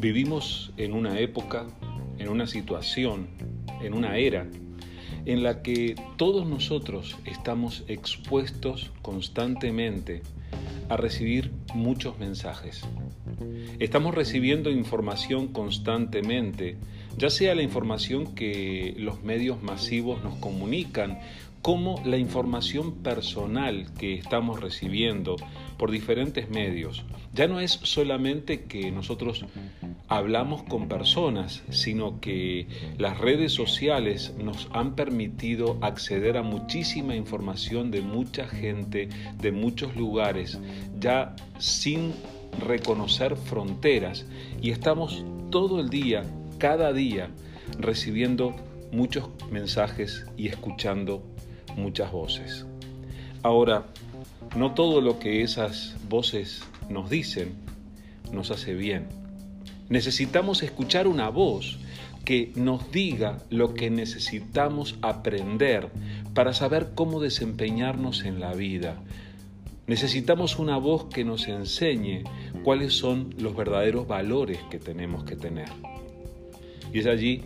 Vivimos en una época, en una situación, en una era en la que todos nosotros estamos expuestos constantemente a recibir muchos mensajes. Estamos recibiendo información constantemente, ya sea la información que los medios masivos nos comunican, como la información personal que estamos recibiendo por diferentes medios. Ya no es solamente que nosotros hablamos con personas, sino que las redes sociales nos han permitido acceder a muchísima información de mucha gente, de muchos lugares, ya sin reconocer fronteras. Y estamos todo el día, cada día, recibiendo muchos mensajes y escuchando muchas voces. Ahora, no todo lo que esas voces nos dicen nos hace bien Necesitamos escuchar una voz que nos diga lo que necesitamos aprender para saber cómo desempeñarnos en la vida. Necesitamos una voz que nos enseñe cuáles son los verdaderos valores que tenemos que tener. Y es allí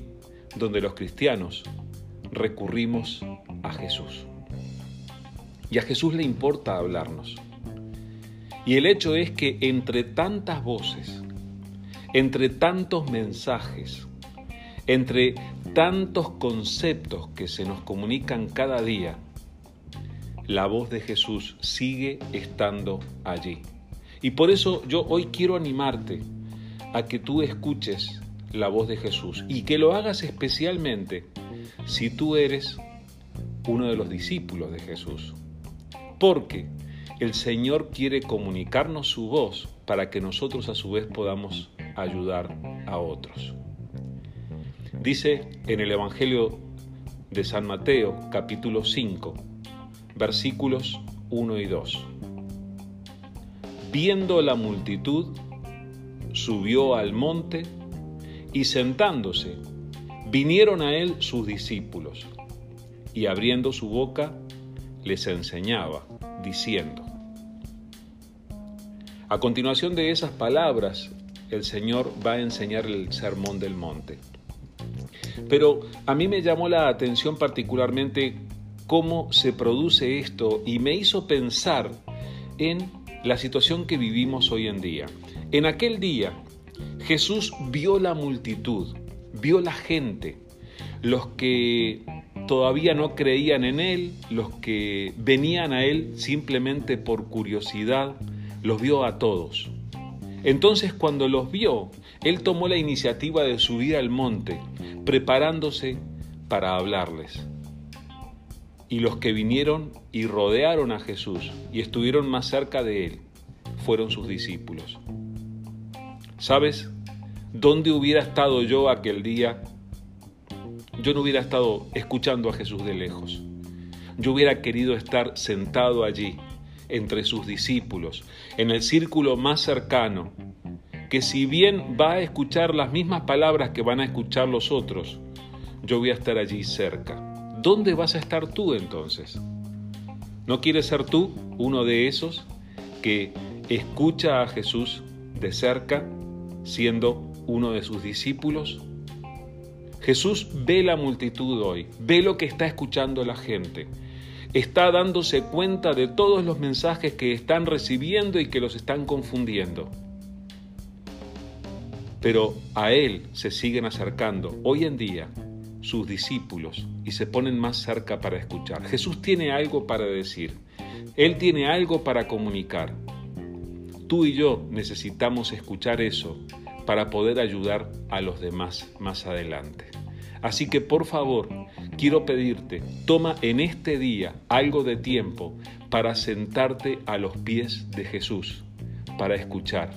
donde los cristianos recurrimos a Jesús. Y a Jesús le importa hablarnos. Y el hecho es que entre tantas voces, entre tantos mensajes, entre tantos conceptos que se nos comunican cada día, la voz de Jesús sigue estando allí. Y por eso yo hoy quiero animarte a que tú escuches la voz de Jesús y que lo hagas especialmente si tú eres uno de los discípulos de Jesús. Porque el Señor quiere comunicarnos su voz para que nosotros a su vez podamos ayudar a otros. Dice en el Evangelio de San Mateo capítulo 5 versículos 1 y 2. Viendo la multitud, subió al monte y sentándose, vinieron a él sus discípulos y abriendo su boca les enseñaba, diciendo, a continuación de esas palabras, el Señor va a enseñar el sermón del monte. Pero a mí me llamó la atención particularmente cómo se produce esto y me hizo pensar en la situación que vivimos hoy en día. En aquel día Jesús vio la multitud, vio la gente, los que todavía no creían en Él, los que venían a Él simplemente por curiosidad, los vio a todos. Entonces cuando los vio, él tomó la iniciativa de subir al monte, preparándose para hablarles. Y los que vinieron y rodearon a Jesús y estuvieron más cerca de él fueron sus discípulos. ¿Sabes? ¿Dónde hubiera estado yo aquel día? Yo no hubiera estado escuchando a Jesús de lejos. Yo hubiera querido estar sentado allí entre sus discípulos, en el círculo más cercano, que si bien va a escuchar las mismas palabras que van a escuchar los otros, yo voy a estar allí cerca. ¿Dónde vas a estar tú entonces? ¿No quieres ser tú uno de esos que escucha a Jesús de cerca siendo uno de sus discípulos? Jesús ve la multitud hoy, ve lo que está escuchando la gente está dándose cuenta de todos los mensajes que están recibiendo y que los están confundiendo. Pero a Él se siguen acercando hoy en día sus discípulos y se ponen más cerca para escuchar. Jesús tiene algo para decir, Él tiene algo para comunicar. Tú y yo necesitamos escuchar eso para poder ayudar a los demás más adelante. Así que por favor, quiero pedirte, toma en este día algo de tiempo para sentarte a los pies de Jesús, para escuchar.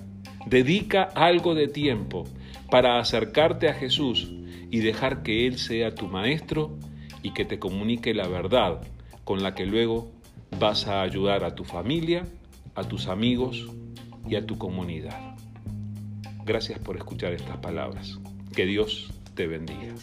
Dedica algo de tiempo para acercarte a Jesús y dejar que Él sea tu maestro y que te comunique la verdad con la que luego vas a ayudar a tu familia, a tus amigos y a tu comunidad. Gracias por escuchar estas palabras. Que Dios te bendiga.